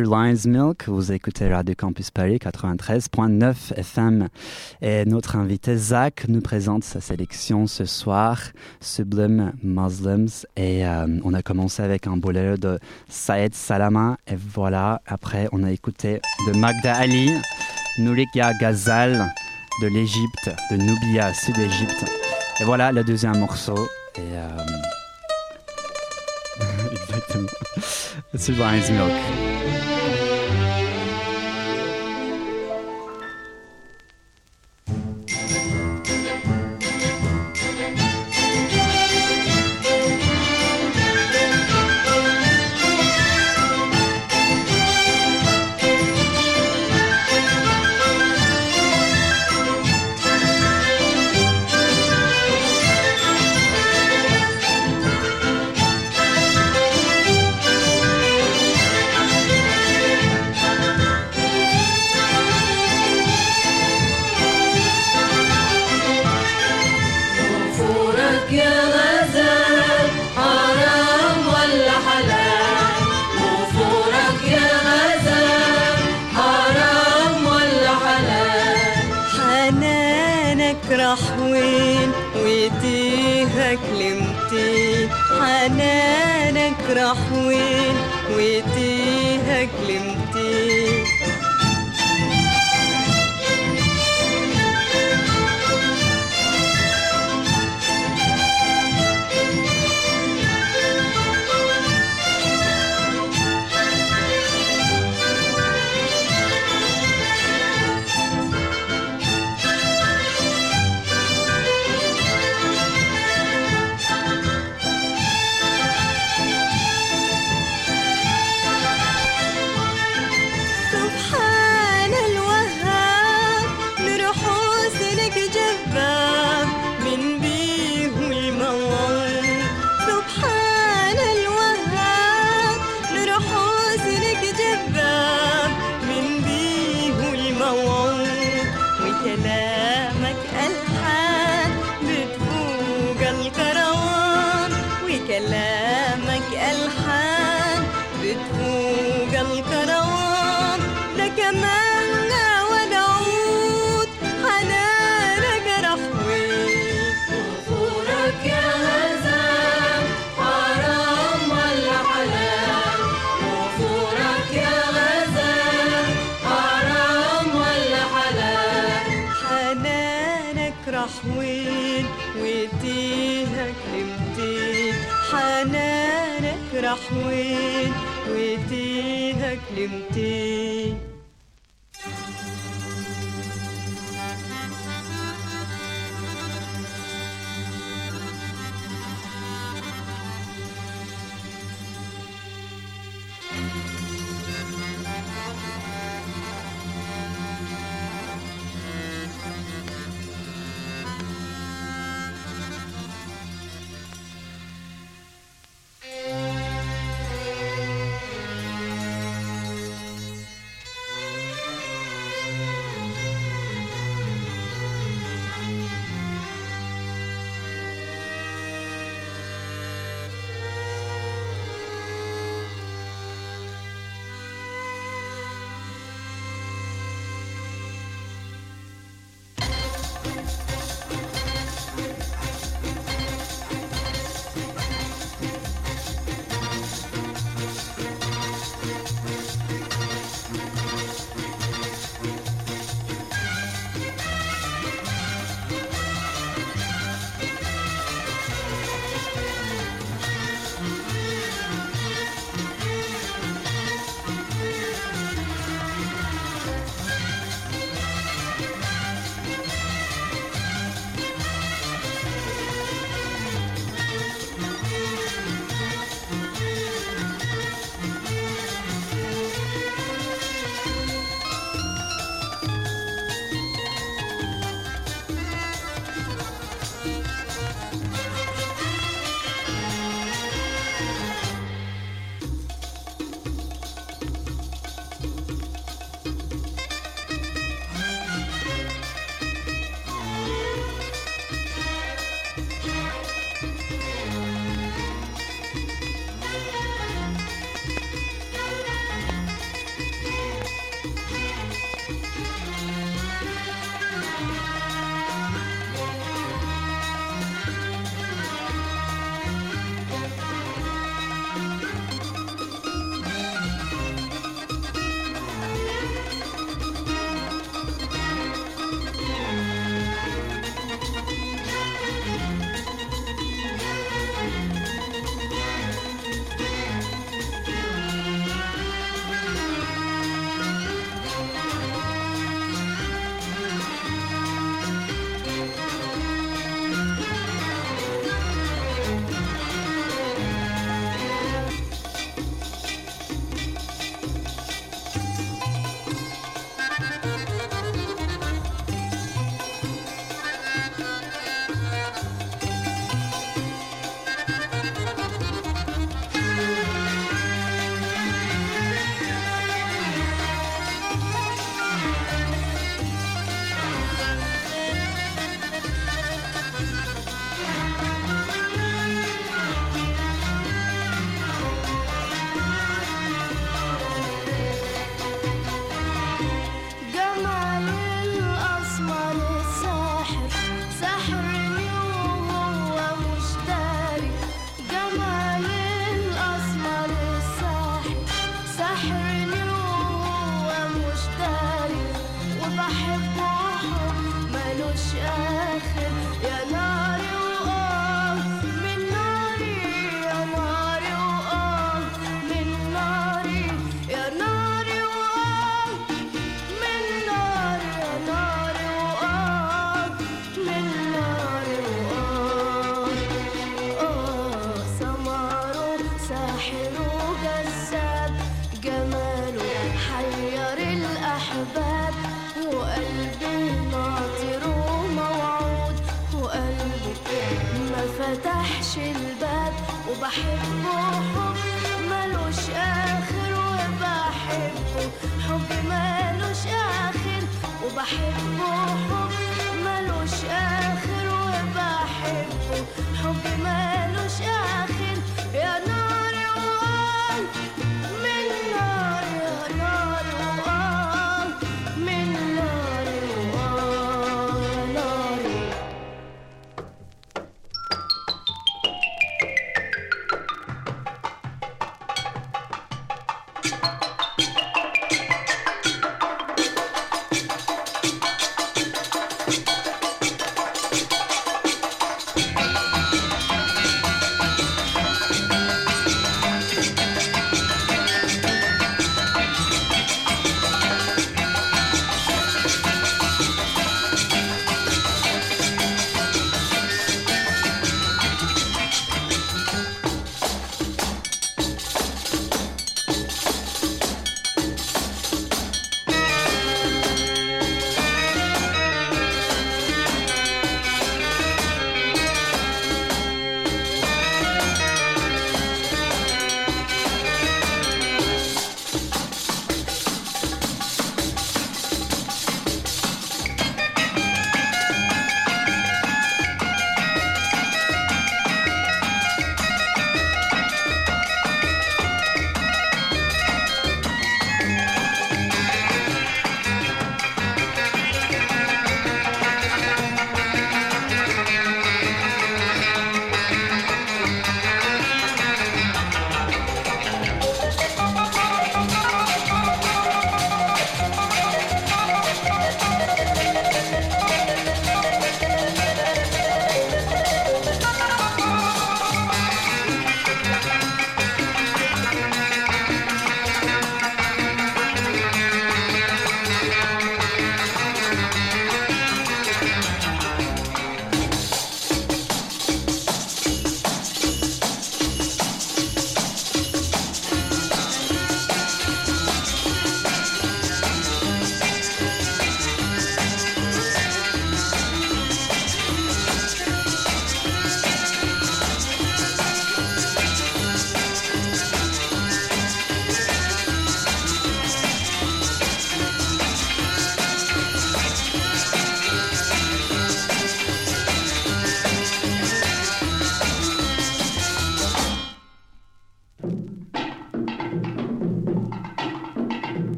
sur Lion's Milk, vous écoutez Radio Campus Paris 93.9 FM. Et notre invité Zach nous présente sa sélection ce soir, Sublime Muslims. Et euh, on a commencé avec un boléro de Saïd Salama. Et voilà, après on a écouté de Magda Ali, Nourikia Ghazal de l'Égypte, de Nubia, sud-Égypte. Et voilà le deuxième morceau. Et euh, Exactement. sur Lion's Milk.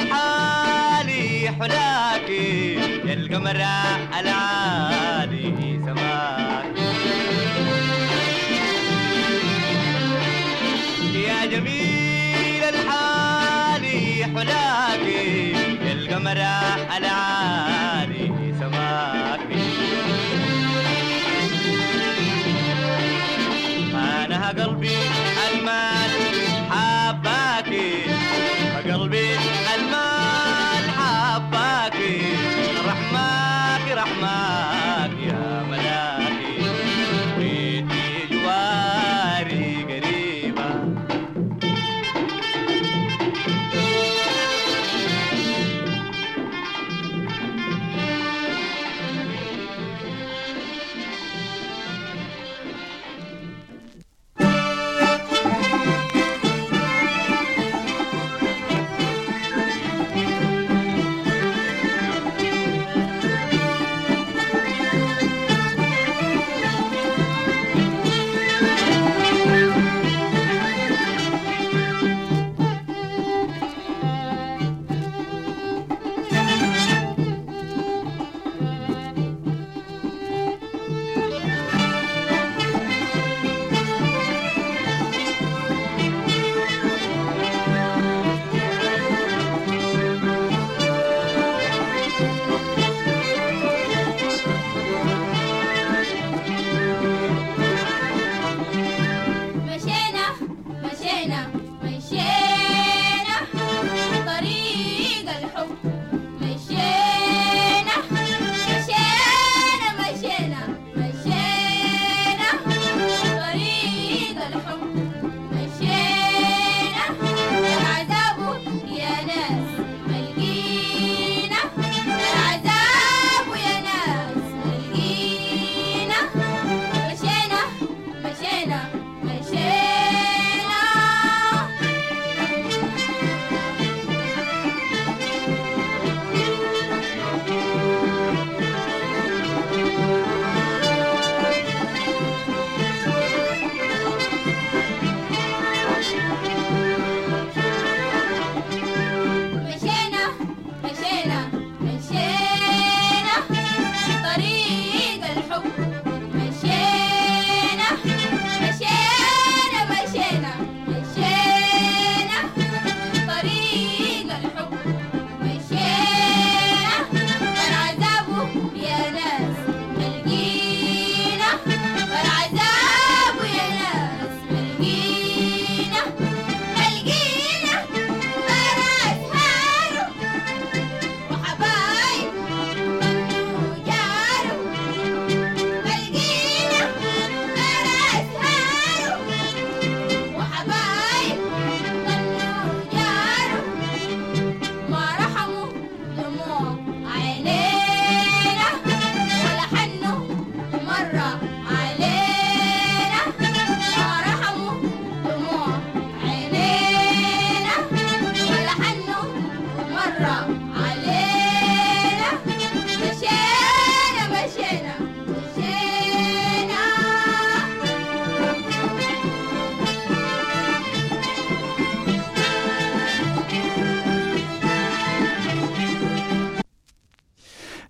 الحالي حلاكي يا القمرة العالي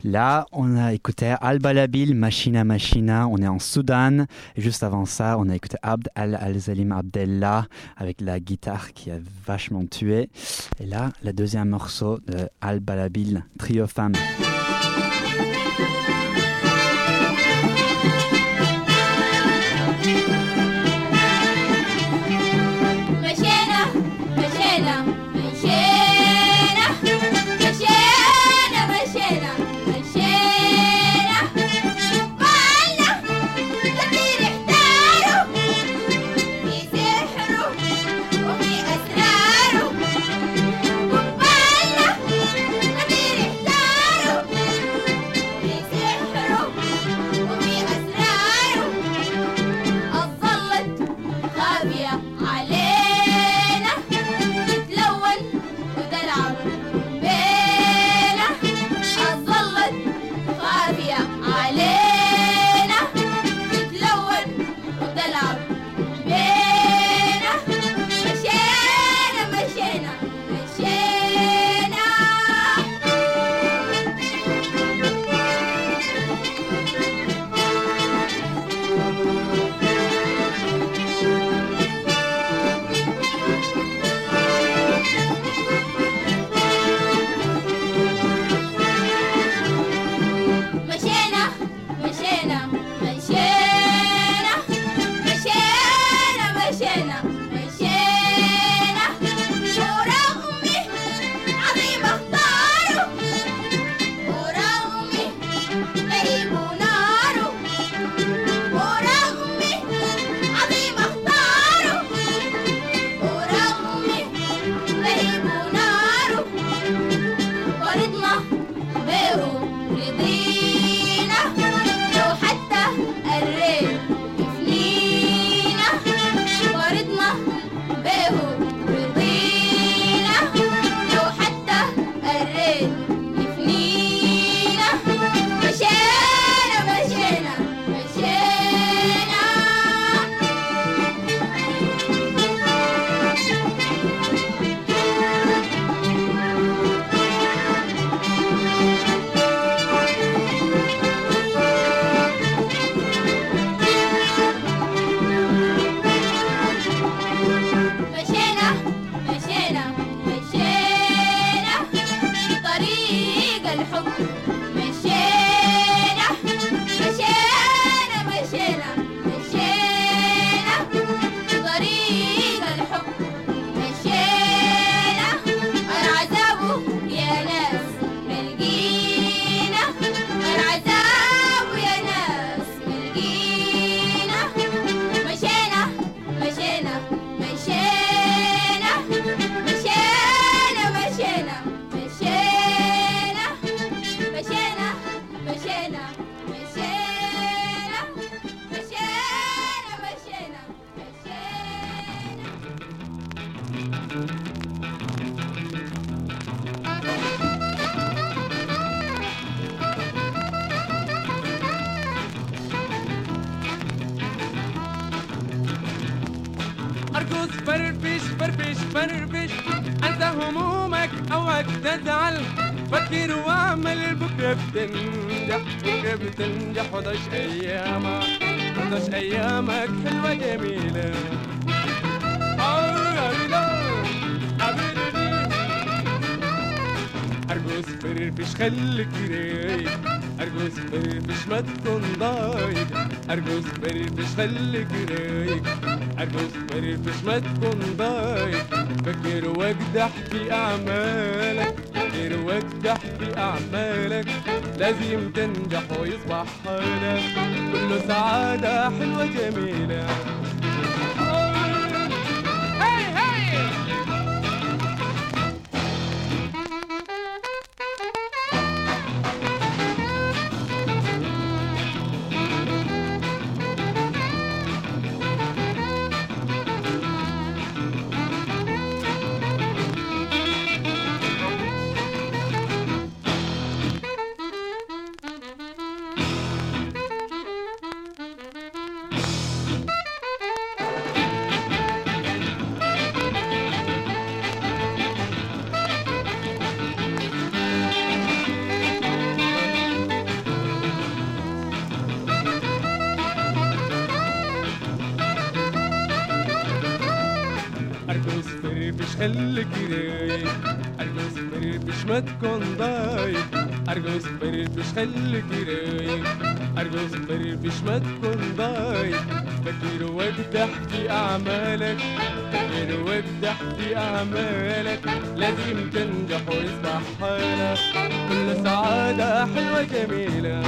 Là, on a écouté Al-Balabil, Machina Machina, on est en Soudan. Et juste avant ça, on a écouté Abd al-Zalim -Al Abdella avec la guitare qui a vachement tué. Et là, le deuxième morceau de Al-Balabil, Trio Femme. أرقص فرفش فرفش فرفش أنسى همومك أوعك تزعل. فكر وأعمل بكرة بتنجح بكرة بتنجح. وضعش أيامك وضعش أيامك حلوة جميلة. أرجوز فرفش خليك رايق. أرجوز فرفش ما تكون ضايق. أرجوز فرفش خليك رايق. ارقص فرفش ما تكون ضايق فكر واجدح في أعمالك فكر واجدح في أعمالك. لازم تنجح ويصبح حالك. كله سعادة حلوة جميلة. ما تكون ضايق ارقص فرفش خليك رايق ارقص فرفش ما تكون ضايق فكر واجدح في أعمالك. فكر واجدح في أعمالك. لازم تنجح ويصبح حالك. كل سعادة حلوة جميلة.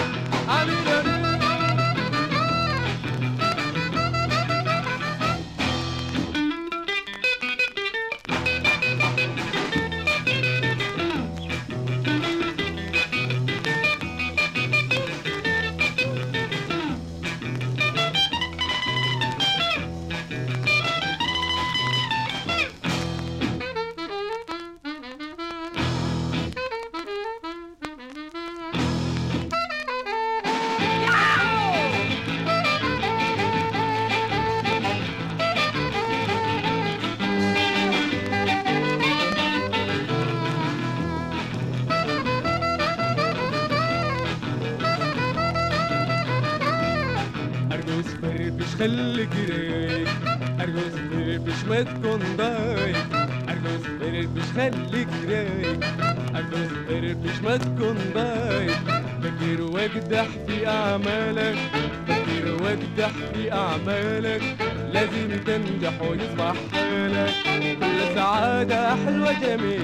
ويصبح حالك كل سعادة حلوة جميلة.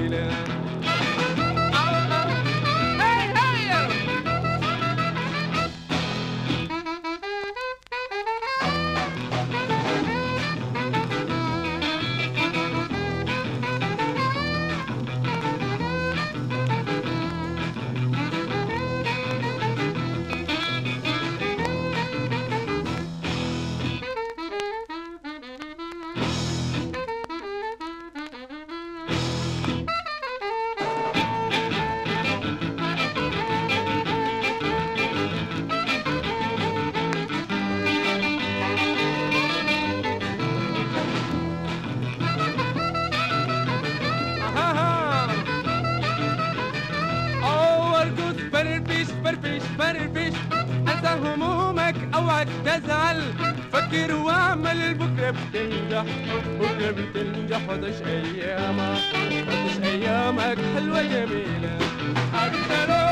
تزعل. فكر واعمل بكرة بتنجح بكرة بتنجح وتعيش أيامك وتعيش أيامك حلوة جميلة. أكتر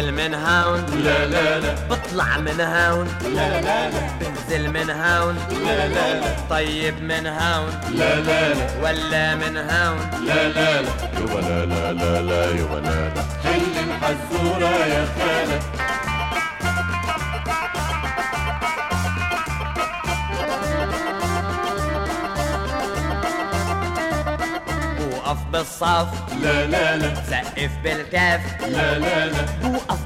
بنزل من هون لا لا لا. بطلع من هون لا لا لا. بنزل من هون لا لا لا. طيب من هون لا لا لا. ولا من هون لا لا لا. يبا لا لا لا لا. يبا لا لا. حل الحزورة يا خالة. وقف بالصف. لا لا لا. سقف بالكف. لا لا لا.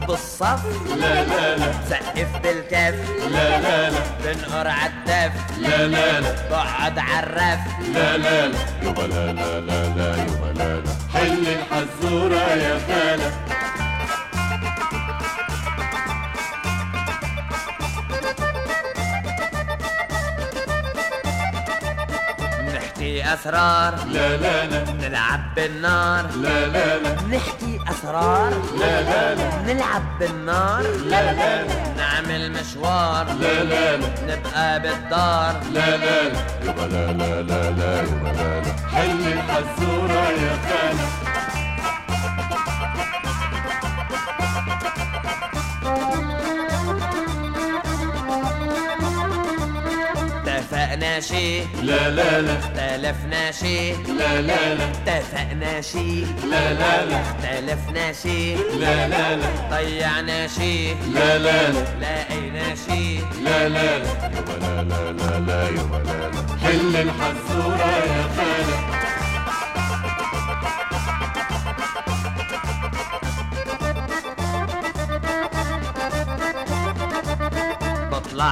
بالصف. لا لا لا. سقف بالكف. لا لا لا. تنقر عالدف لا لا لا. تقعد عالرف لا لا لا. يبا لا لا لا لا. يبا لا لا. حل الحزورة يا خالة. نحكي أسرار. لا لا لا. نلعب بالنار. لا لا لا. نحكي أسرار لا لا لا. نلعب بالنار. لا لا لا. نعمل مشوار. لا لا لا. نبقى بالدار. لا لا لا. يبا لا لا لا لا يبا لا لا. حل الحزورة يا خالة اتفقنا شي لا لا لا. تلفنا شي لا لا لا. اتفقنا شي لا لا لا. تلفنا شي لا لا لا. ضيعنا شي لا لا لا. لقينا شي لا لا لا. يبا لا لا لا. لا يبا لا لا حل الحزورة يا خالة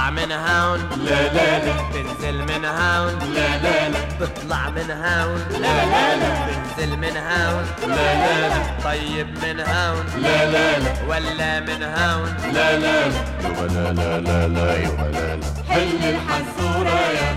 من هون. لا لا لا. بنزل من هون. لا لا لا. بطلع من هون. لا لا لا. بنزل من هون. لا لا لا. طيب من هون. لا لا لا. ولا من هون. لا لا لا. يبا لا لا لا لا لا لا. حل الحزورة يا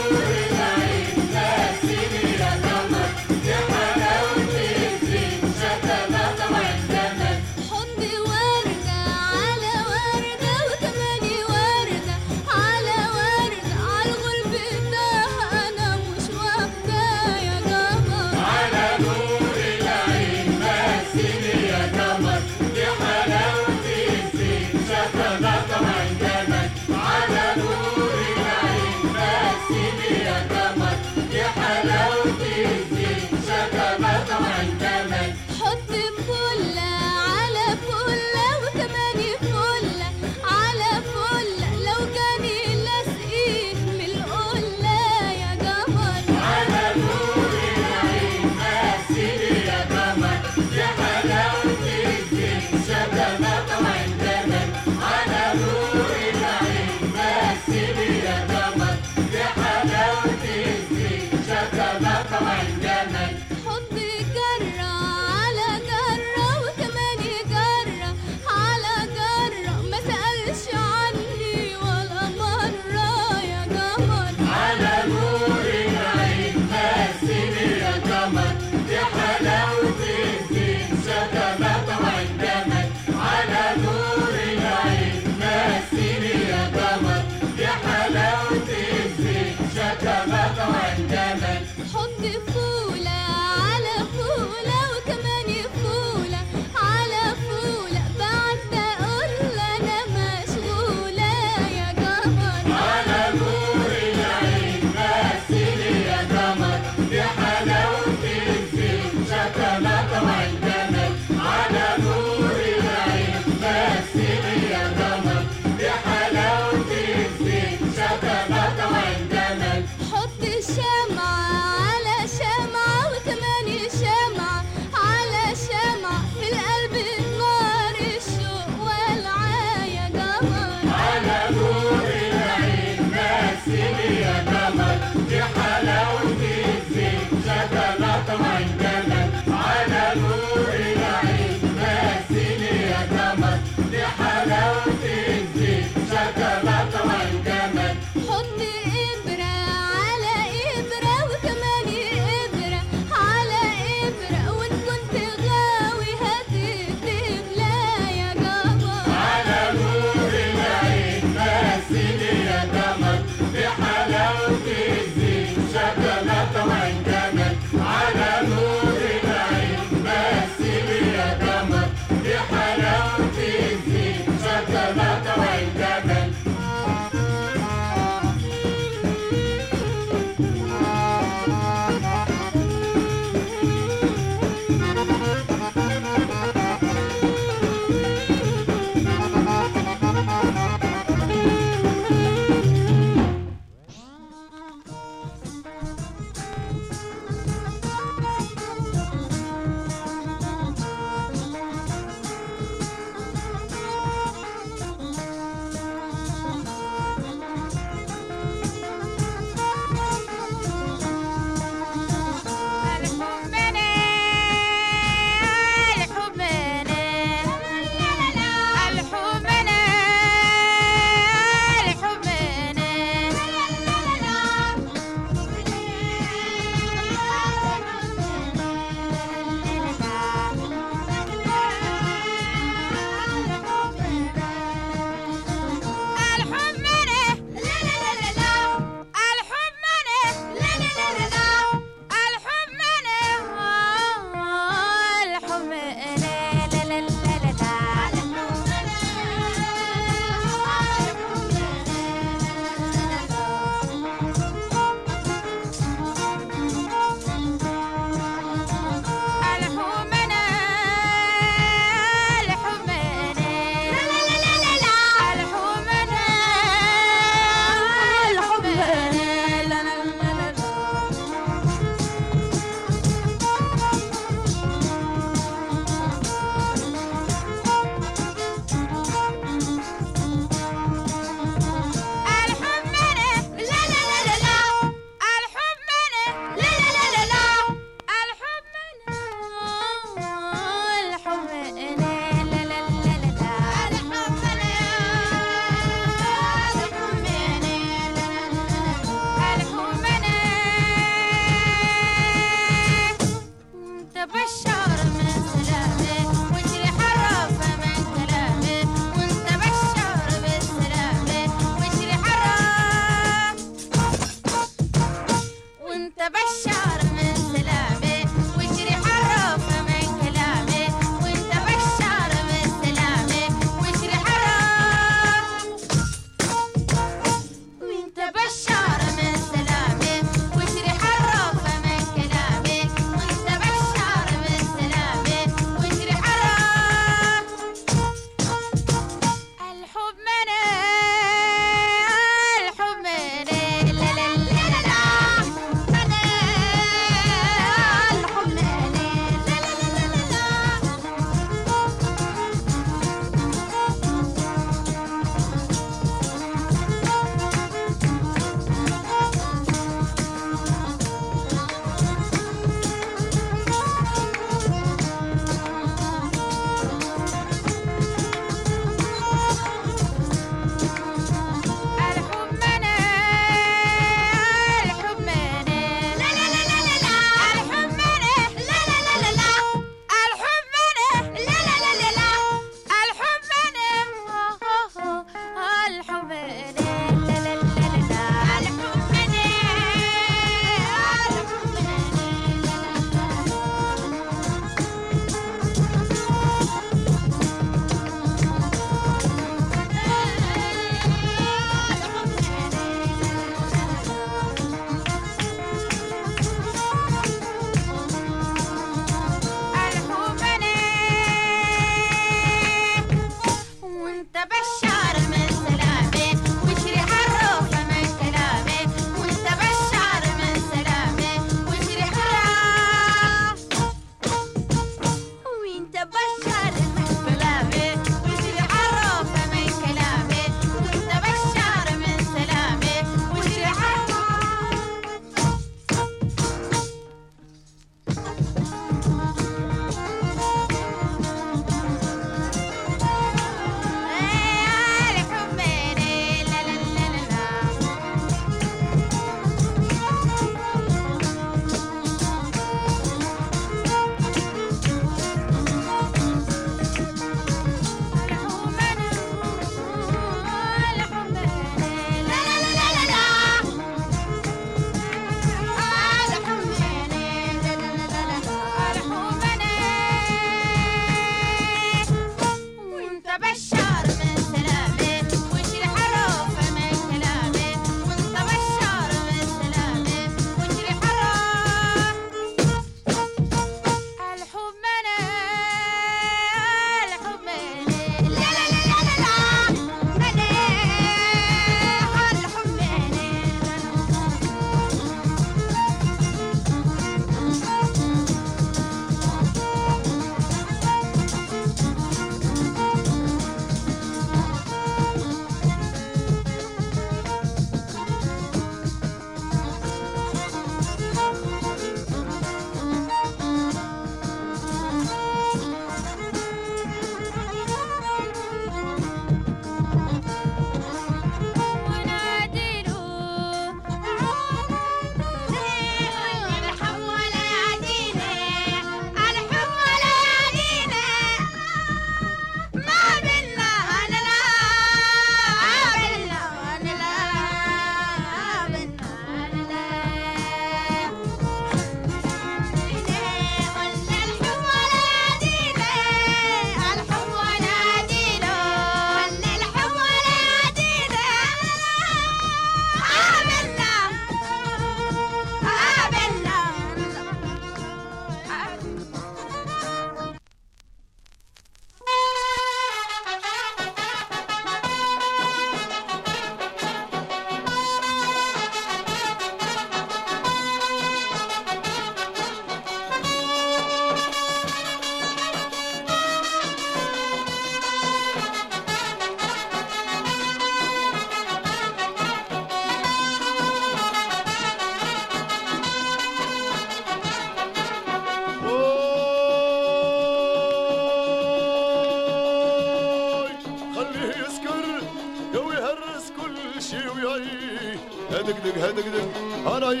hedik dik hedik dik haray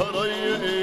haray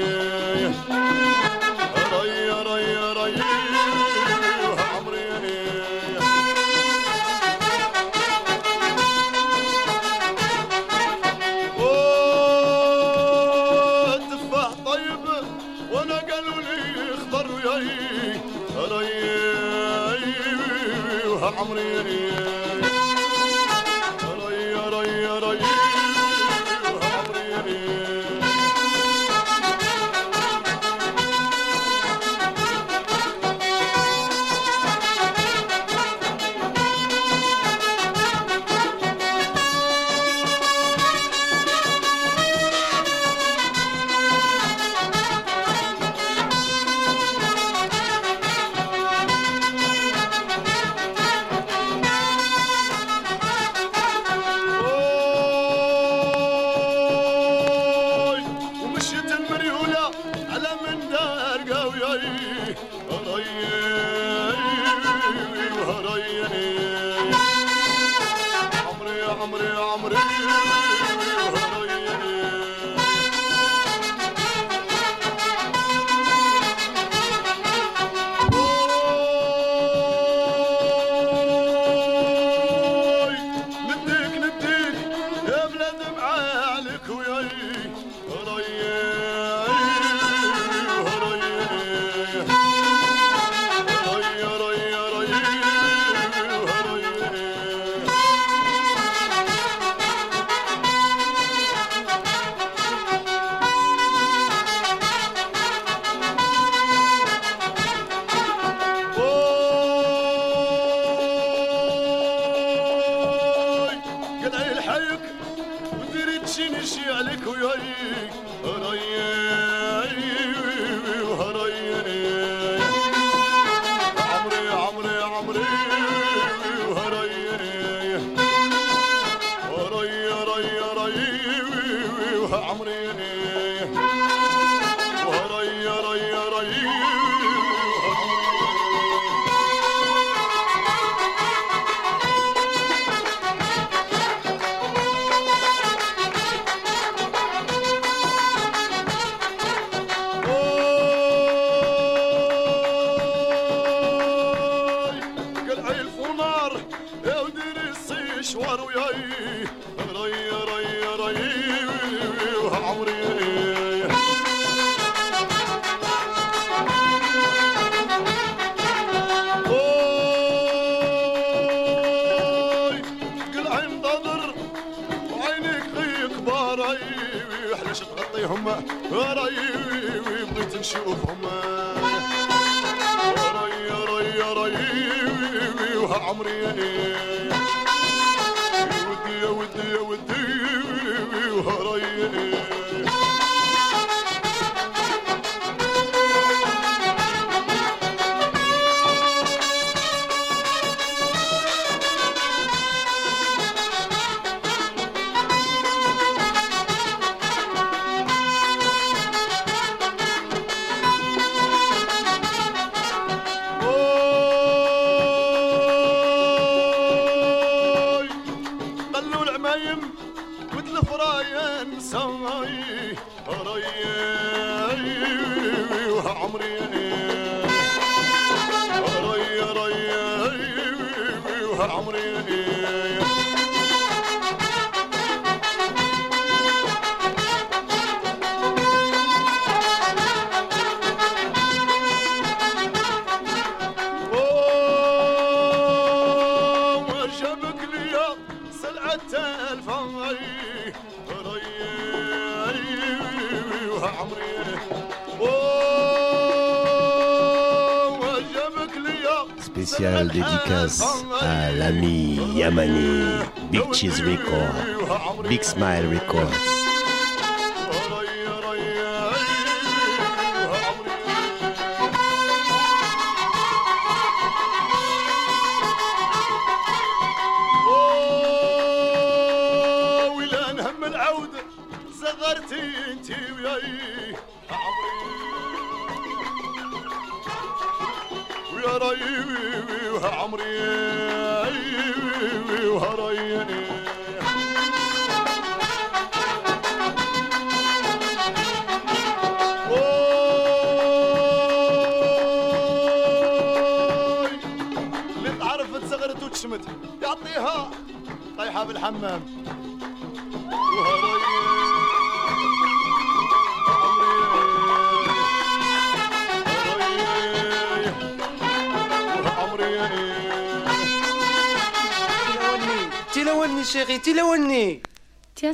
dédicace à uh, l'ami Yamani, Big Cheese Record, Big Smile Records.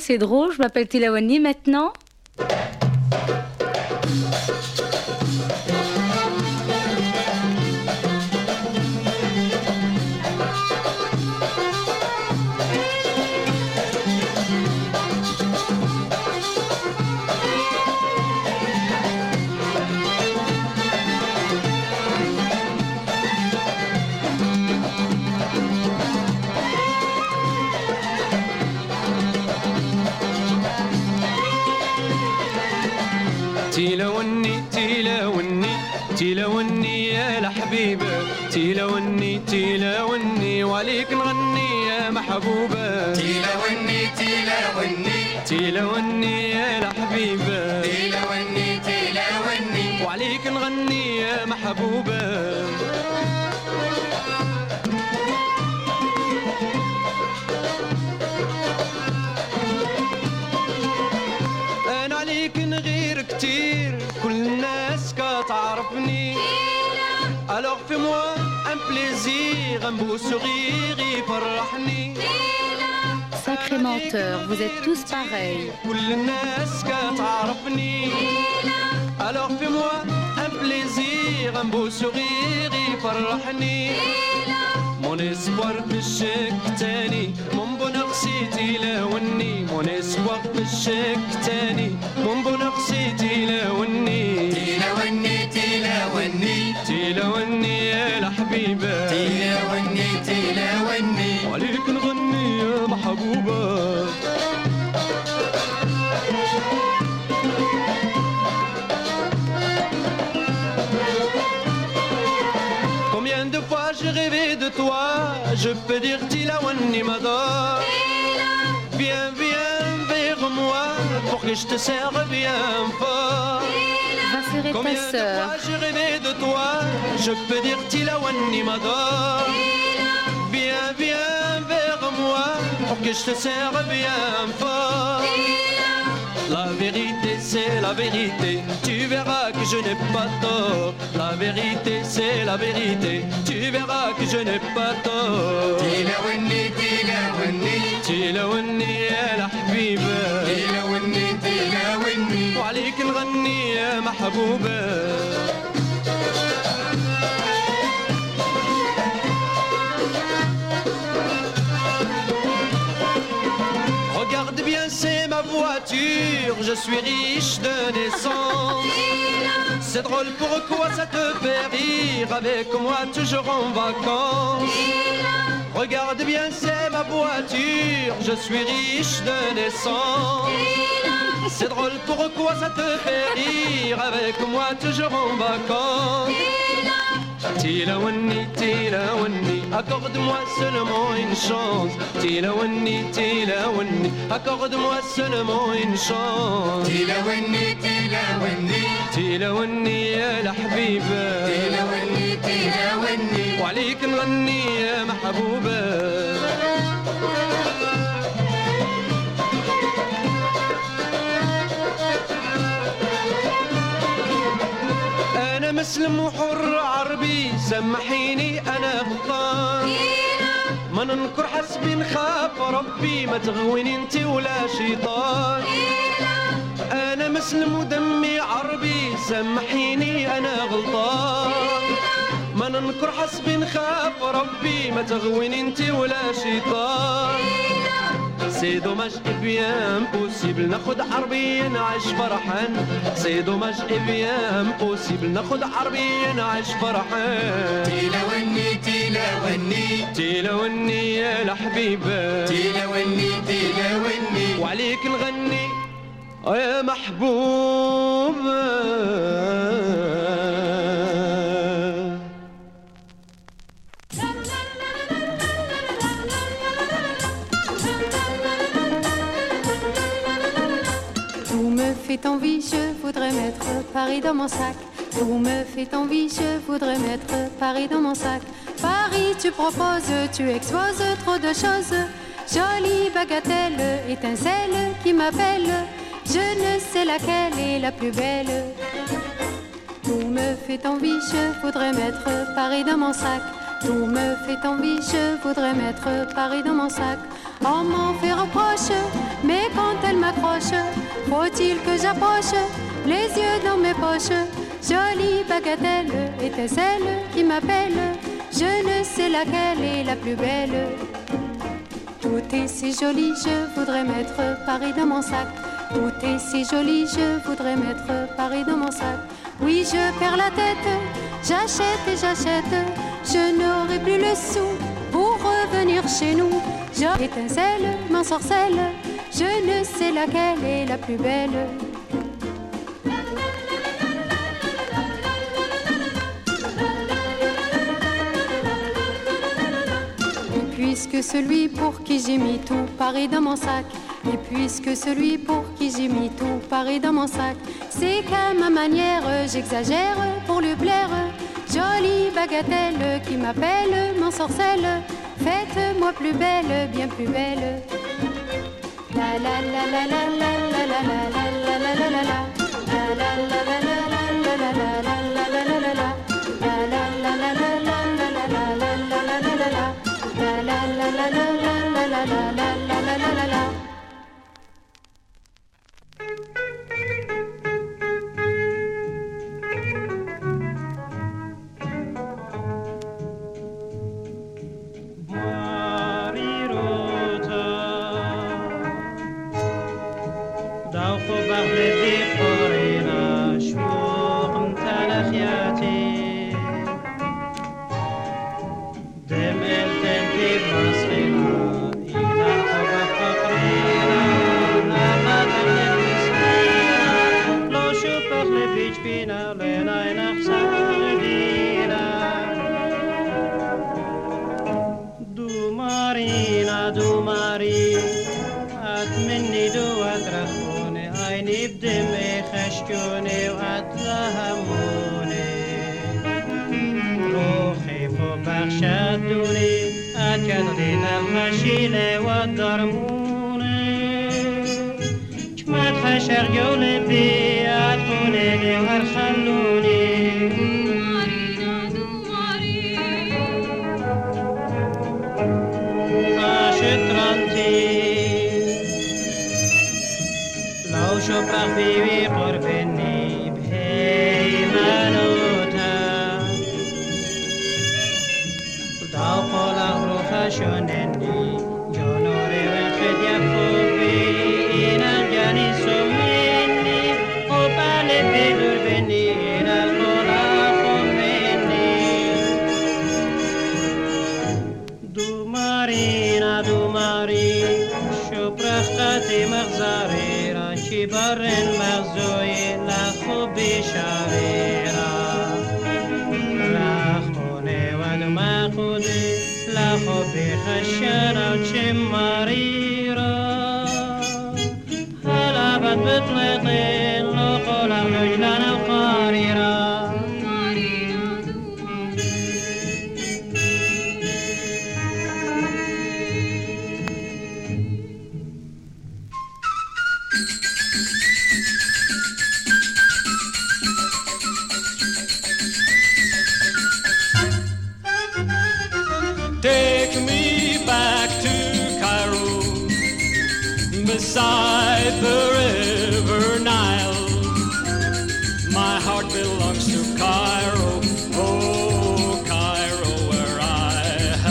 C'est drôle, je m'appelle Tilawani maintenant. plaisir, un beau sourire y فرحني Sacré menteur, vous êtes tous pareils. كل الناس كتعرفني Alors fais-moi un plaisir, un beau sourire يفرحني من أسبوع في الشك تاني من بنقصي تلاوني من أسبوع في الشك تاني من بنقصي تلاوني تلاوني تلاوني تلاوني الحبيبة تلوني تلوني وعليك نغني يا محبوبة Combien de fois j'ai rêvé de toi Je peux dire Tilawani m'adore Viens, viens vers moi Pour que je te serve bien fort rassurer Combien ta sœur. J'ai rêvé de toi, je peux dire Tilawani Mador. Viens, viens vers moi, pour que je te serre bien fort. La vérité, c'est la vérité, tu verras que je n'ai pas tort. La vérité, c'est la vérité, tu verras que je n'ai pas tort. Tilawani, Tilawani, Tilawani, El Habibah. تلوني وعليك نغني يا محبوبة Regarde bien, c'est ma voiture, je suis riche de naissance. C'est drôle, pourquoi ça te fait rire avec moi toujours en vacances Regarde bien, c'est ma voiture, je suis riche de naissance. C'est drôle pourquoi ça te fait rire Avec moi toujours en vacances Tila Wani, Tila Wani, accorde-moi seulement une chance. Tila Wani, Tila Wani, accorde-moi seulement une chance. Tila Wani, Tila Wani, Tila Wani يا الحبيبة. تيلا وني تيلا وني وعليك نغني يا محبوبة. مسلم وحر عربي سامحيني أنا غلطان ما ننكر حسبي نخاف ربي ما تغويني أنت ولا شيطان. أنا مسلم ودمي عربي سامحيني أنا غلطان. ما ننكر حسبي نخاف ربي ما تغويني أنت ولا شيطان. سي دوماج بيان بوسيبل ناخد عربي نعيش فرحان. سي دوماج بيان بوسيبل ناخد عربي نعيش فرحان. تلوني تلوني تلوني يا الحبيبة. تلوني تلوني وعليك نغني يا محبوبة. Fait envie, je voudrais mettre Paris dans mon sac. Tout me fait envie, je voudrais mettre Paris dans mon sac. Paris, tu proposes, tu exposes trop de choses. Jolie bagatelle, étincelle qui m'appelle. Je ne sais laquelle est la plus belle. Tout me fait envie, je voudrais mettre Paris dans mon sac. Tout me fait envie, je voudrais mettre Paris dans mon sac. On m'en fait reproche, mais quand elle m'accroche, faut-il que j'approche les yeux dans mes poches? Jolie bagatelle, étincelle qui m'appelle. Je ne sais laquelle est la plus belle. Tout est si joli, je voudrais mettre Paris dans mon sac. Tout est si joli, je voudrais mettre Paris dans mon sac. Oui, je perds la tête, j'achète et j'achète. Je n'aurai plus le sou pour revenir chez nous. J'étincelle, m'ensorcelle, je ne sais laquelle est la plus belle. puisque celui pour qui j'ai mis tout Paris dans mon sac, et puisque celui pour qui j'ai mis tout Paris dans mon sac, c'est qu'à ma manière j'exagère pour lui plaire. Jolie bagatelle qui m'appelle mon sorcelle, faites-moi plus belle, bien plus belle. La la la la la la la la la la la la la la la la la la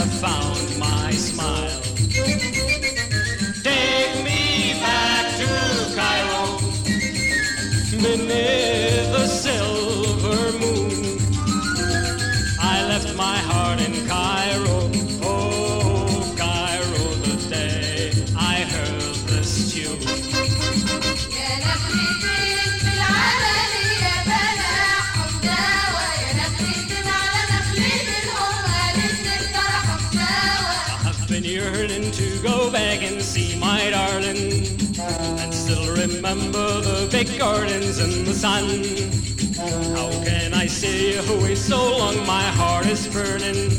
found. Gardens in the sun. How can I stay away so long? My heart is burning.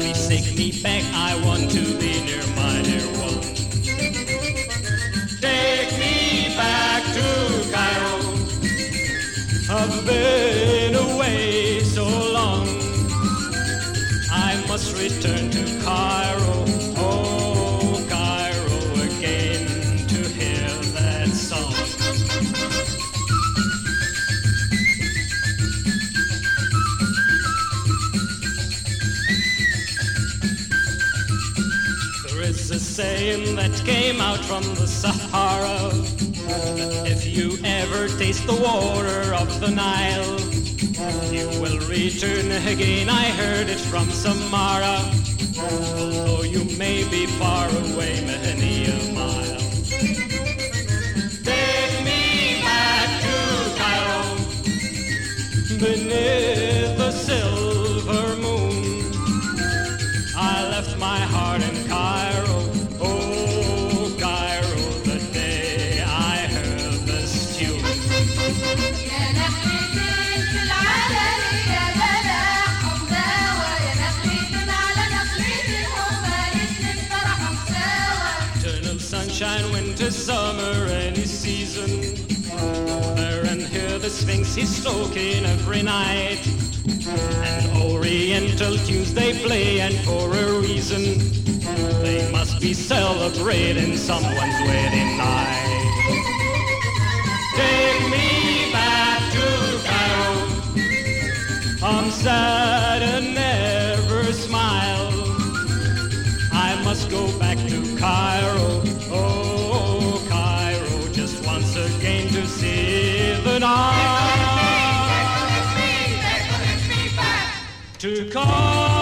Please take me back. I want to be near my dear one. Take me back to Cairo. I've saying that came out from the Sahara if you ever taste the water of the Nile, you will return again. I heard it from Samara, although you may be far away many a mile. Take me back to Cairo, beneath Sphinx is stroking every night. And Oriental tunes they play, and for a reason. They must be celebrating someone's wedding night. Take me back to Cairo. I'm sad and never smile. I must go back to Cairo. tonight. To come.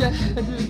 shit.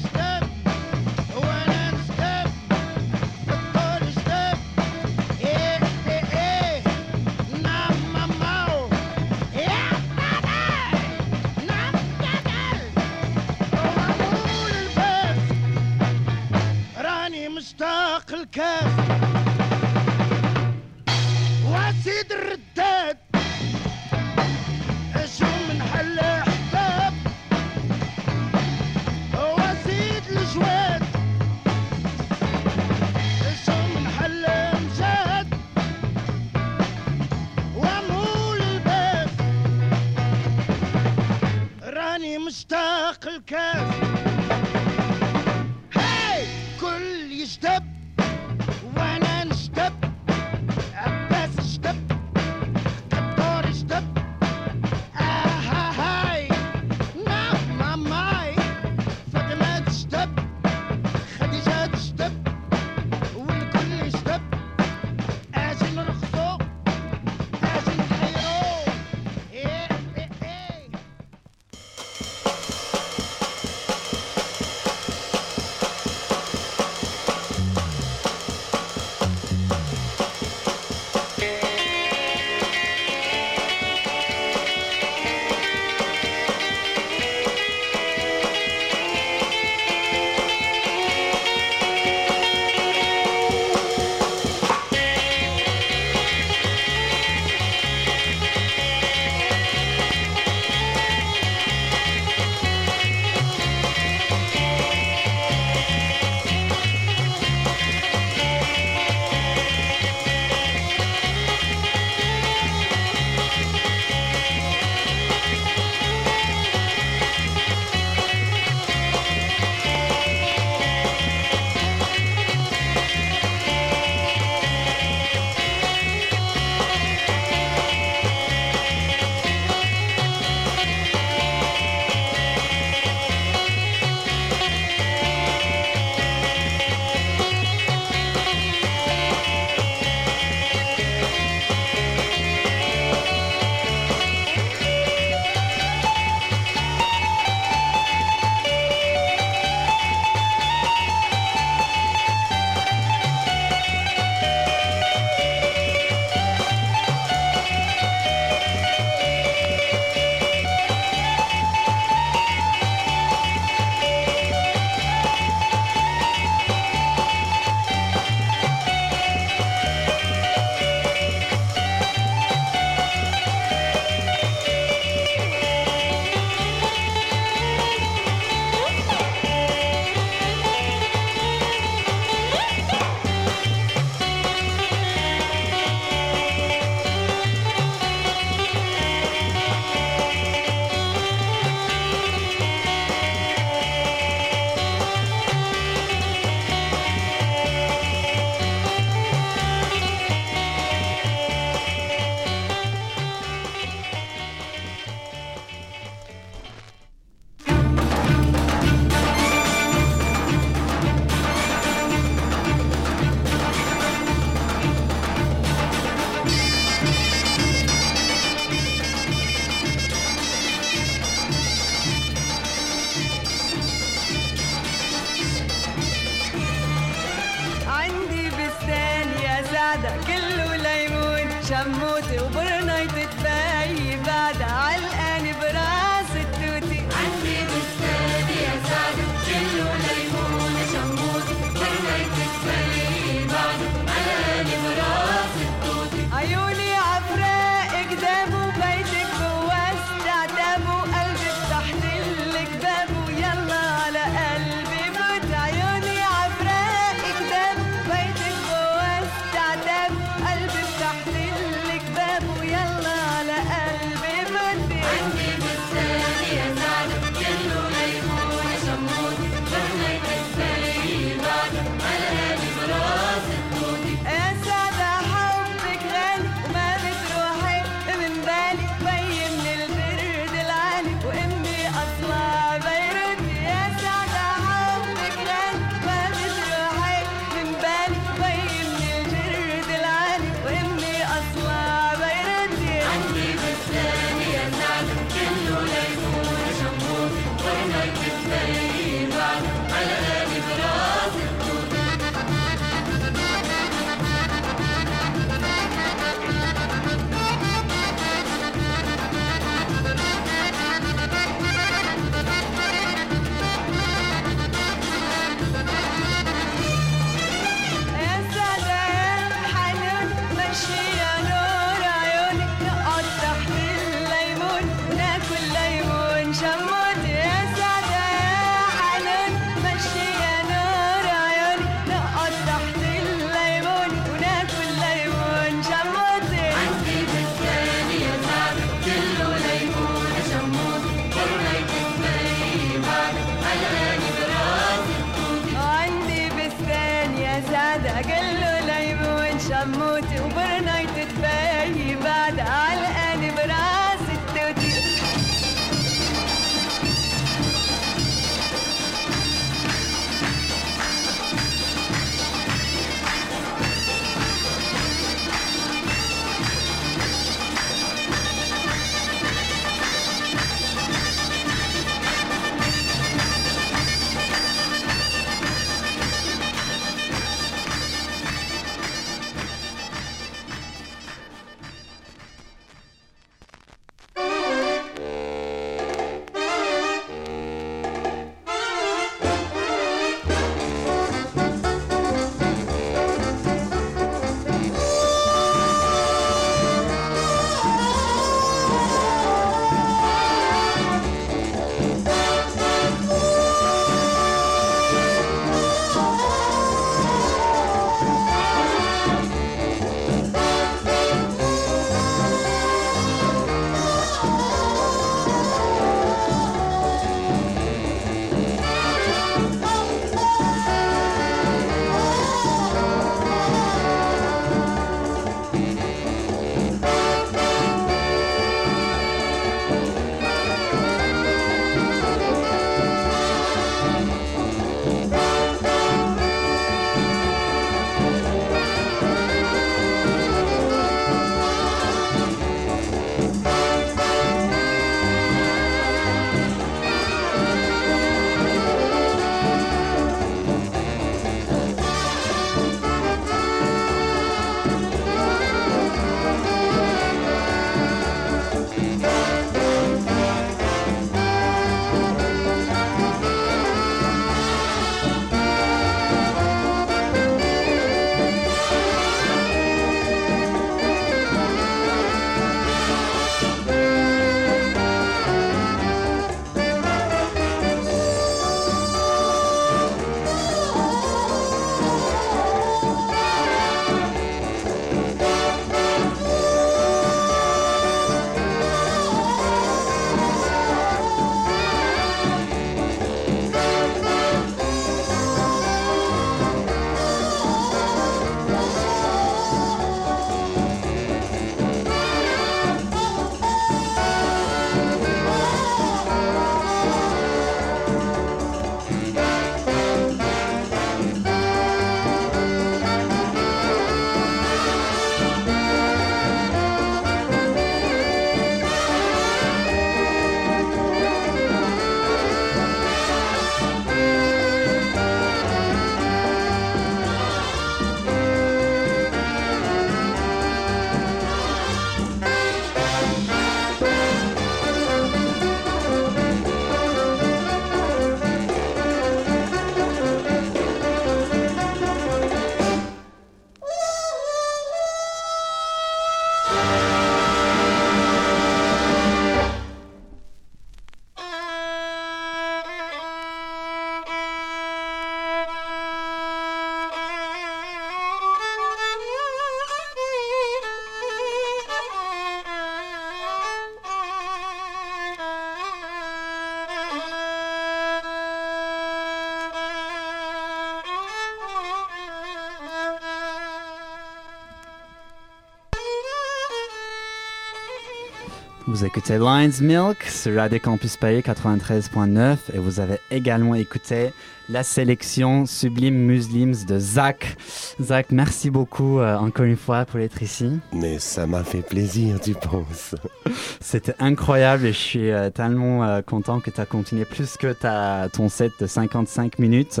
Vous écoutez Lion's Milk sur Radio Campus Paris 93.9 et vous avez également écouté la sélection Sublime Muslims de Zach. Zach, merci beaucoup euh, encore une fois pour être ici. Mais ça m'a fait plaisir, tu penses C'était incroyable et je suis euh, tellement euh, content que tu as continué plus que ta, ton set de 55 minutes.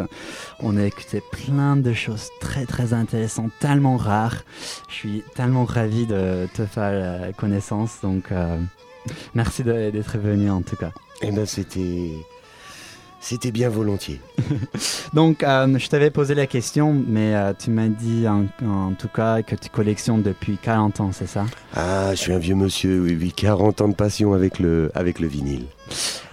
On a écouté plein de choses très très intéressantes, tellement rares. Je suis tellement ravi de te faire connaissance, donc euh, merci d'être venu en tout cas. Eh ben, c'était. C'était bien volontiers. Donc, euh, je t'avais posé la question, mais euh, tu m'as dit en, en tout cas que tu collectionnes depuis 40 ans, c'est ça? Ah, je suis un vieux monsieur, oui, oui, 40 ans de passion avec le, avec le vinyle.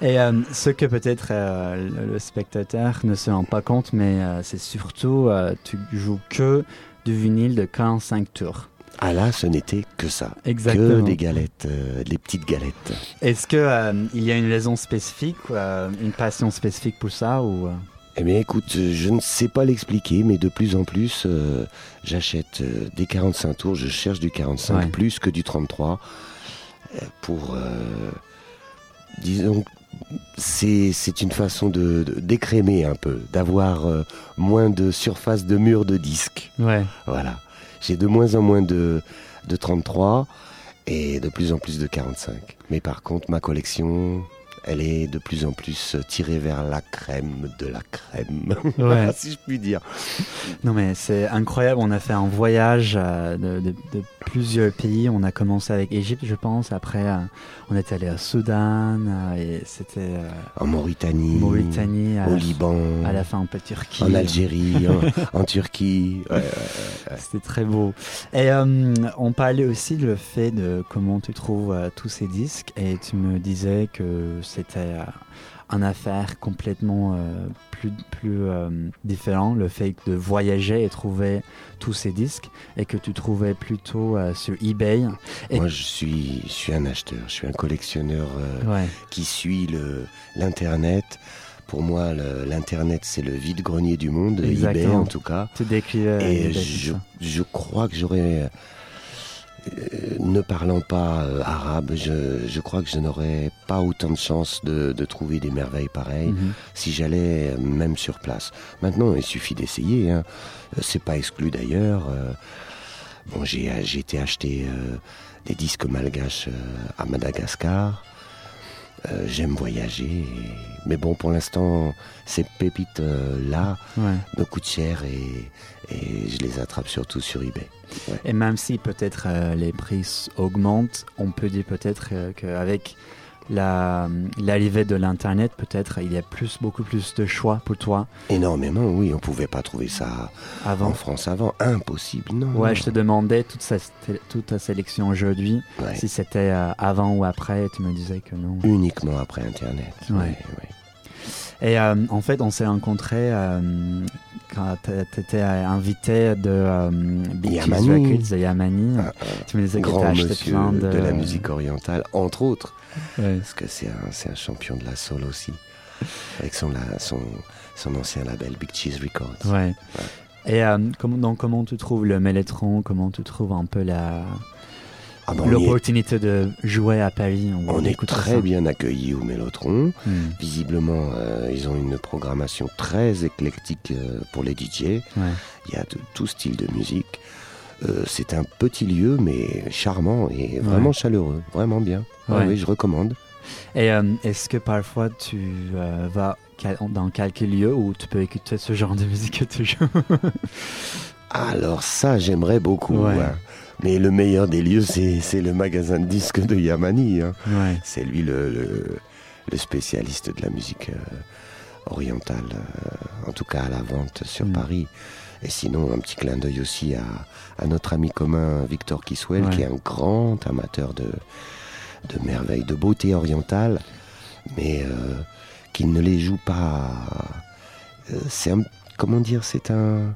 Et euh, ce que peut-être le, le spectateur ne se rend pas compte, mais c'est surtout, tu joues que du vinyle de 45 tours. Ah là, ce n'était que ça. Exactement. Que des galettes, euh, des petites galettes. Est-ce que euh, il y a une raison spécifique, euh, une passion spécifique pour ça ou euh, Eh bien, écoute, je ne sais pas l'expliquer, mais de plus en plus, j'achète des 45 tours. Je cherche du 45 Ouais. plus que du 33 euh, pour, disons, c'est c'est une façon de de- d'écrémer un peu, d'avoir euh, moins de surface de mur de disque. Ouais. Voilà. J'ai de moins en moins de, de 33 et de plus en plus de 45. Mais par contre, ma collection, elle est de plus en plus tirée vers la crème de la crème, Ouais. si je puis dire. Non mais c'est incroyable, on a fait un voyage euh, de, de- de plusieurs pays, on a commencé avec Égypte je pense, après euh, on est allé au Soudan euh, et c'était En Mauritanie, Mauritanie, à au Liban, à la fin un peu Turquie. en Algérie, en, en Turquie. Ouais, ouais. C'était très beau. Et on parlait aussi le fait de comment tu trouves tous ces disques et tu me disais que c'était euh, une affaire complètement euh, plus, plus euh, différent, le fait de voyager et trouver tous ces disques et que tu trouvais plutôt euh, sur eBay. Et Moi, je suis, je suis un acheteur, je suis un collectionneur Ouais. qui suit l'Internet. Pour moi, l'Internet, c'est le vide-grenier du monde, eBay Exactement. en tout cas. Et eBay, je, je crois que j'aurais, ne parlant pas euh, arabe, je, je crois que je n'aurais pas autant de chance de, de trouver des merveilles pareilles Mhm. si j'allais euh, même sur place. Maintenant, il suffit d'essayer. Hein. Euh, C'est pas exclu d'ailleurs. Euh, Bon, j'ai été acheter euh, des disques malgaches euh, à Madagascar. Euh, J'aime voyager, et- mais bon, pour l'instant, ces pépites euh, là Ouais. me coûtent cher et, et je les attrape surtout sur eBay. Ouais. Et même si peut-être euh, les prix augmentent, on peut dire peut-être euh, qu'avec la- l'arrivée de l'Internet, peut-être il y a plus, beaucoup plus de choix pour toi. Énormément, oui, on pouvait pas trouver ça Avant. en France avant. Impossible, non. Ouais, je te demandais toute, sa- toute ta sélection aujourd'hui, Ouais. si c'était euh, avant ou après, et tu me disais que non. Uniquement après Internet. Ouais. ouais, ouais. Et euh, en fait, on s'est rencontrés euh, quand tu étais invité de euh, Big Cheese Yamani. Records de Yamani. tu me disais que tu Grand acheté monsieur plein de... de... la musique orientale, entre autres. Ouais. Parce que c'est un, un champion de la soul aussi. Avec son, la- son, son ancien label Big Cheese Records. Ouais. Et euh, comment, donc, comment tu trouves le Mélétron Comment tu trouves un peu la Ah ben, est- l'opportunité de jouer à Paris On est très ça. bien accueillis au Mélotron. Hmm. Visiblement, euh, ils ont une programmation très éclectique euh, pour les DJ. Ouais. Il y a de tout style de musique. Euh, c'est un petit lieu, mais charmant et vraiment Ouais. chaleureux. Vraiment bien. Ah oui, je recommande. Et est-ce que parfois tu vas dans quelques lieux où tu peux écouter ce genre de musique que tu joues? Alors ça, j'aimerais beaucoup. Hein. Mais le meilleur des lieux, c'est c'est le magasin de disques de Yamani. hein. Ouais. C'est lui le, le- le spécialiste de la musique euh, orientale, euh, en tout cas à la vente sur Mm. Paris. Et sinon, un petit clin d'œil aussi à, à notre ami commun Victor Kiswell, Ouais. qui est un grand amateur de, de merveilles, de beauté orientale, mais euh, qui ne les joue pas. euh, c'est un, comment dire, c'est un,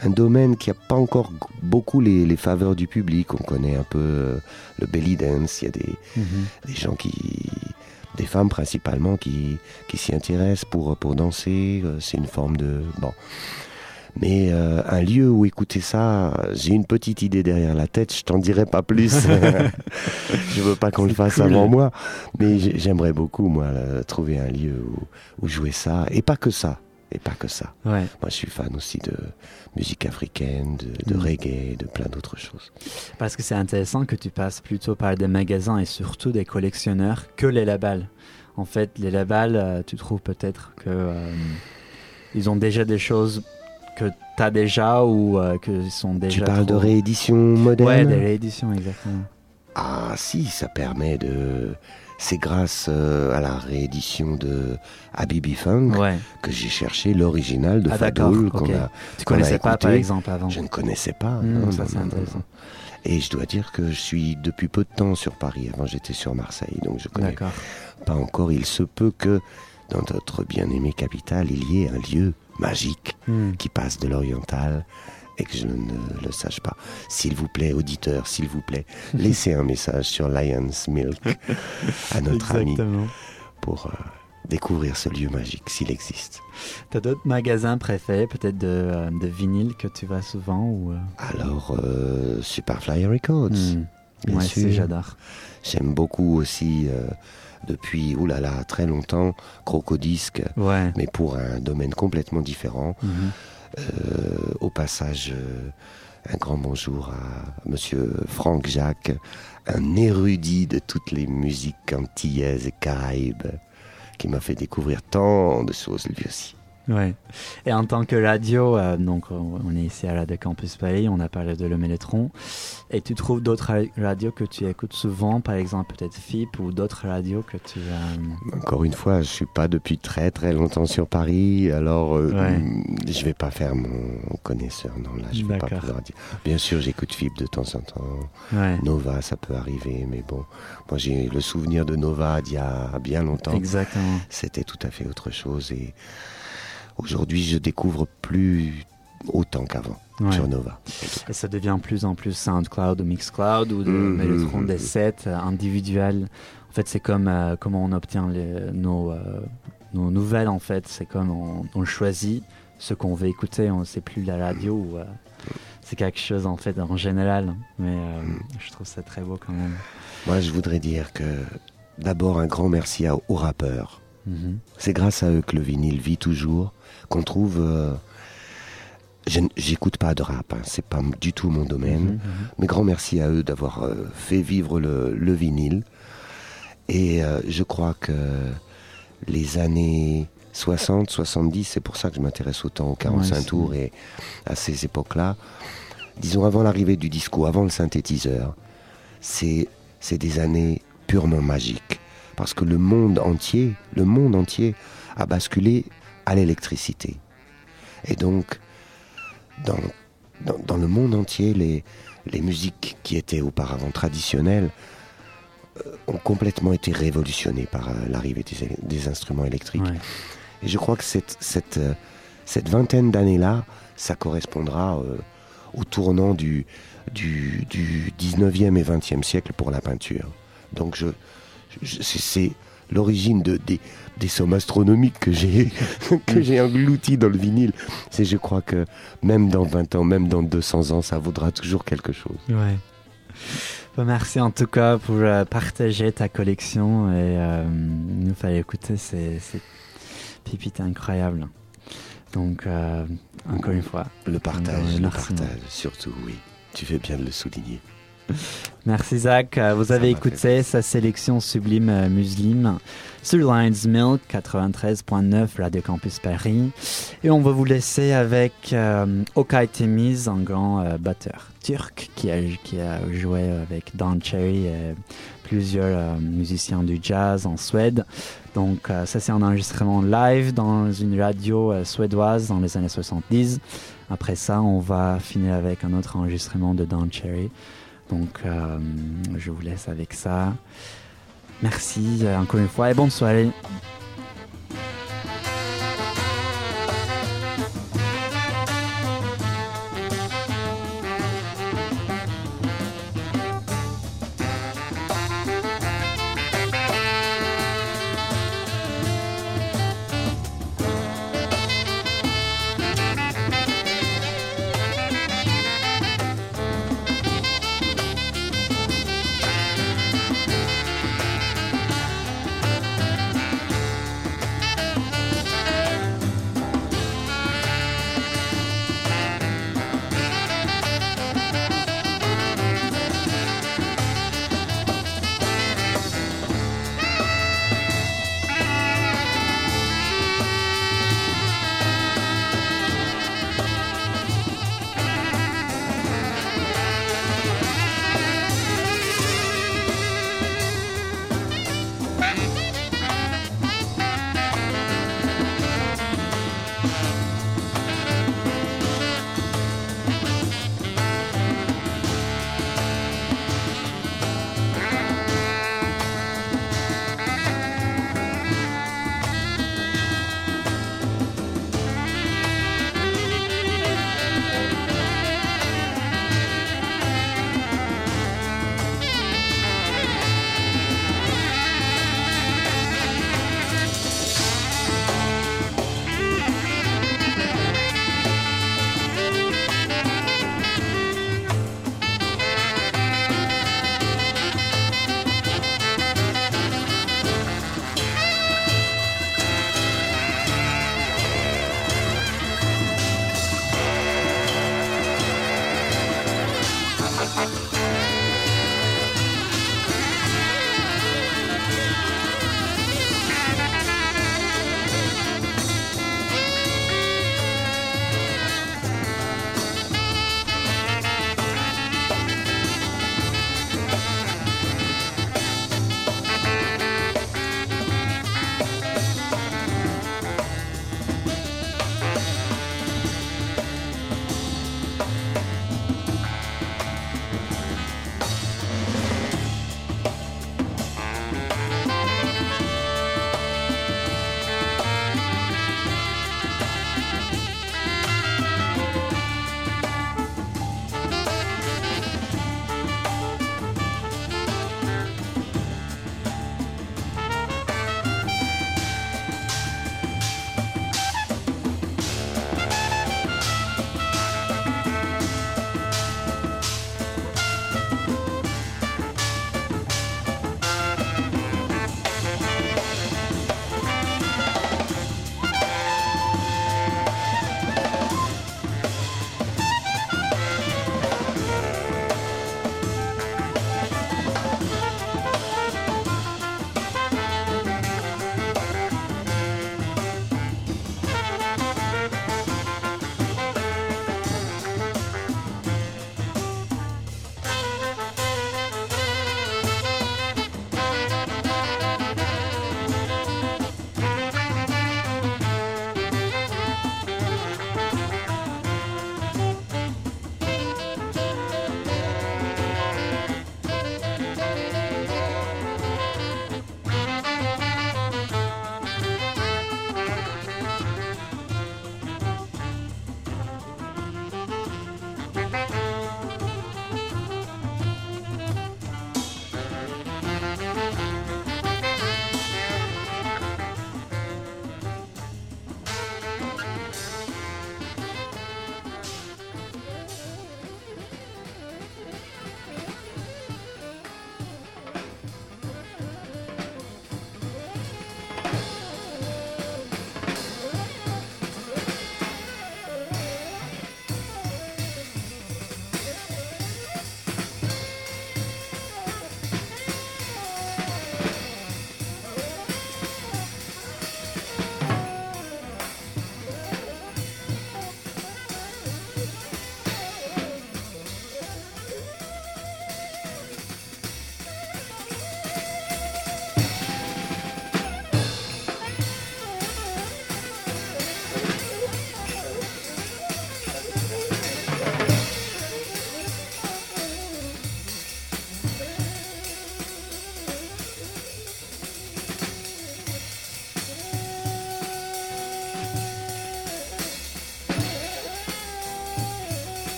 un domaine qui n'a pas encore beaucoup les, les faveurs du public. On connaît un peu euh, le belly dance, il y a des, Mhm. des gens qui des femmes principalement qui, qui s'y intéressent pour, pour danser. euh, C'est une forme de... Bon. Mais euh, un lieu où écouter ça, j'ai une petite idée derrière la tête, je t'en dirai pas plus. je veux pas qu'on le fasse cool. avant moi, mais j'ai- j'aimerais beaucoup, moi, trouver un lieu où, où jouer ça, et pas que ça. Et pas que ça. Ouais. Moi, je suis fan aussi de musique africaine, de, de Mm. reggae, de plein d'autres choses. Parce que c'est intéressant que tu passes plutôt par des magasins et surtout des collectionneurs que les labels. En fait, les labels, euh, tu trouves peut-être que euh, ils ont déjà des choses que tu as déjà ou euh, qu'ils sont déjà. tu parles de réédition moderne? Ouais, des rééditions, exactement. Ah si, ça permet de... C'est grâce euh, à la réédition de Habibi Funk Ouais. que j'ai cherché l'original de Ah, Fadoul a Tu a connaissais pas, par exemple, avant Je ne connaissais pas. Ça, non, non, non. Et je dois dire que je suis depuis peu de temps sur Paris. Avant, j'étais sur Marseille, donc je connais pas encore. Il se peut que dans notre bien-aimée capitale, il y ait un lieu magique Hmm. qui passe de l'oriental et que je ne le sache pas. S'il vous plaît, auditeur, s'il vous plaît, laissez un message sur Lion's Milk à notre ami pour euh, découvrir ce lieu magique, s'il existe. T'as d'autres magasins préférés, peut-être de, euh, de vinyle que tu vas souvent ou euh, Alors, Superfly Records, Hmm. bien Ouais, sûr. j'adore. J'aime beaucoup aussi, depuis, oulala, très longtemps, Crocodisc, Ouais. mais pour un domaine complètement différent. Mhm. Au passage, euh, un grand bonjour à monsieur Franck Jacques, un érudit de toutes les musiques antillaises et caraïbes, qui m'a fait découvrir tant de choses lui aussi. Ouais. Et en tant que radio, euh, donc on est ici à Radio Campus Paris, on a parlé de Le Mélétron. Et tu trouves d'autres ra- radios que tu écoutes souvent, par exemple peut-être FIP ou d'autres radios que tu... euh, Encore une fois, je suis pas depuis très très longtemps sur Paris, alors euh, Ouais. je vais pas faire mon connaisseur. Non, là, je vais pas pouvoir dire. Bien sûr, j'écoute FIP de temps en temps. Ouais. Nova, ça peut arriver, mais bon, moi j'ai le souvenir de Nova d'il y a bien longtemps. Exactement. C'était tout à fait autre chose et aujourd'hui, je découvre plus autant qu'avant Ouais. sur Nova. Et ça devient plus en plus SoundCloud ou Mixcloud ou de Mhm, Mellotron, mhm, des mhm. sets euh, individuels. En fait, c'est comme euh, comment on obtient les- nos, euh, nos nouvelles, en fait. C'est comme on, on choisit ce qu'on veut écouter. On sait plus la radio ou... c'est quelque chose, en fait, en général. Mais euh, je trouve ça très beau quand même. Moi, je voudrais dire que d'abord un grand merci à- aux rappeurs. Mhm. C'est grâce à eux que le vinyle vit toujours, qu'on trouve. euh, J'écoute pas de rap, hein, c'est pas du tout mon domaine. Mhm, mhm. Mais grand merci à eux d'avoir euh, fait vivre le, le vinyle. Et euh, je crois que les années 60, 70, c'est pour ça que je m'intéresse autant aux 45 Ouais, tours et à ces époques-là. Disons avant l'arrivée du disco, avant le synthétiseur, c'est c'est des années purement magiques. Parce que le monde entier, le monde entier a basculé à l'électricité. Et donc, dans, dans, dans le monde entier, les, les musiques qui étaient auparavant traditionnelles euh, ont complètement été révolutionnées par euh, l'arrivée des, instruments électriques. Ouais. Et je crois que cette, cette, euh, cette vingtaine d'années-là, ça correspondra au tournant du, du, du 19e et 20e siècle pour la peinture. Donc je, c'est l'origine de, des, des sommes astronomiques que j'ai que j'ai englouties dans le vinyle. C'est je crois que même dans 20 ans, même dans 200 ans, ça vaudra toujours quelque chose. Ouais. Merci en tout cas pour euh, partager ta collection et euh, nous fallait écouter ces, ces pépites incroyables. Donc, euh, encore une fois. Le partage, euh, le merci. partage, surtout, oui. Tu fais bien de le souligner. Merci Zach. Vous avez écouté sa sélection sublime euh, Muslim sur Lions Milk 93.9 Radio Campus Paris. Et on va vous laisser avec euh, Temiz, un grand euh, batteur turc qui a, qui a joué avec Don Cherry et plusieurs euh, musiciens du jazz en Suède. Donc euh, ça c'est un enregistrement live dans une radio euh, suédoise dans les années 70. Après ça, on va finir avec un autre enregistrement de Don Cherry. Donc, euh, je vous laisse avec ça. Merci euh, encore une fois et bonne soirée.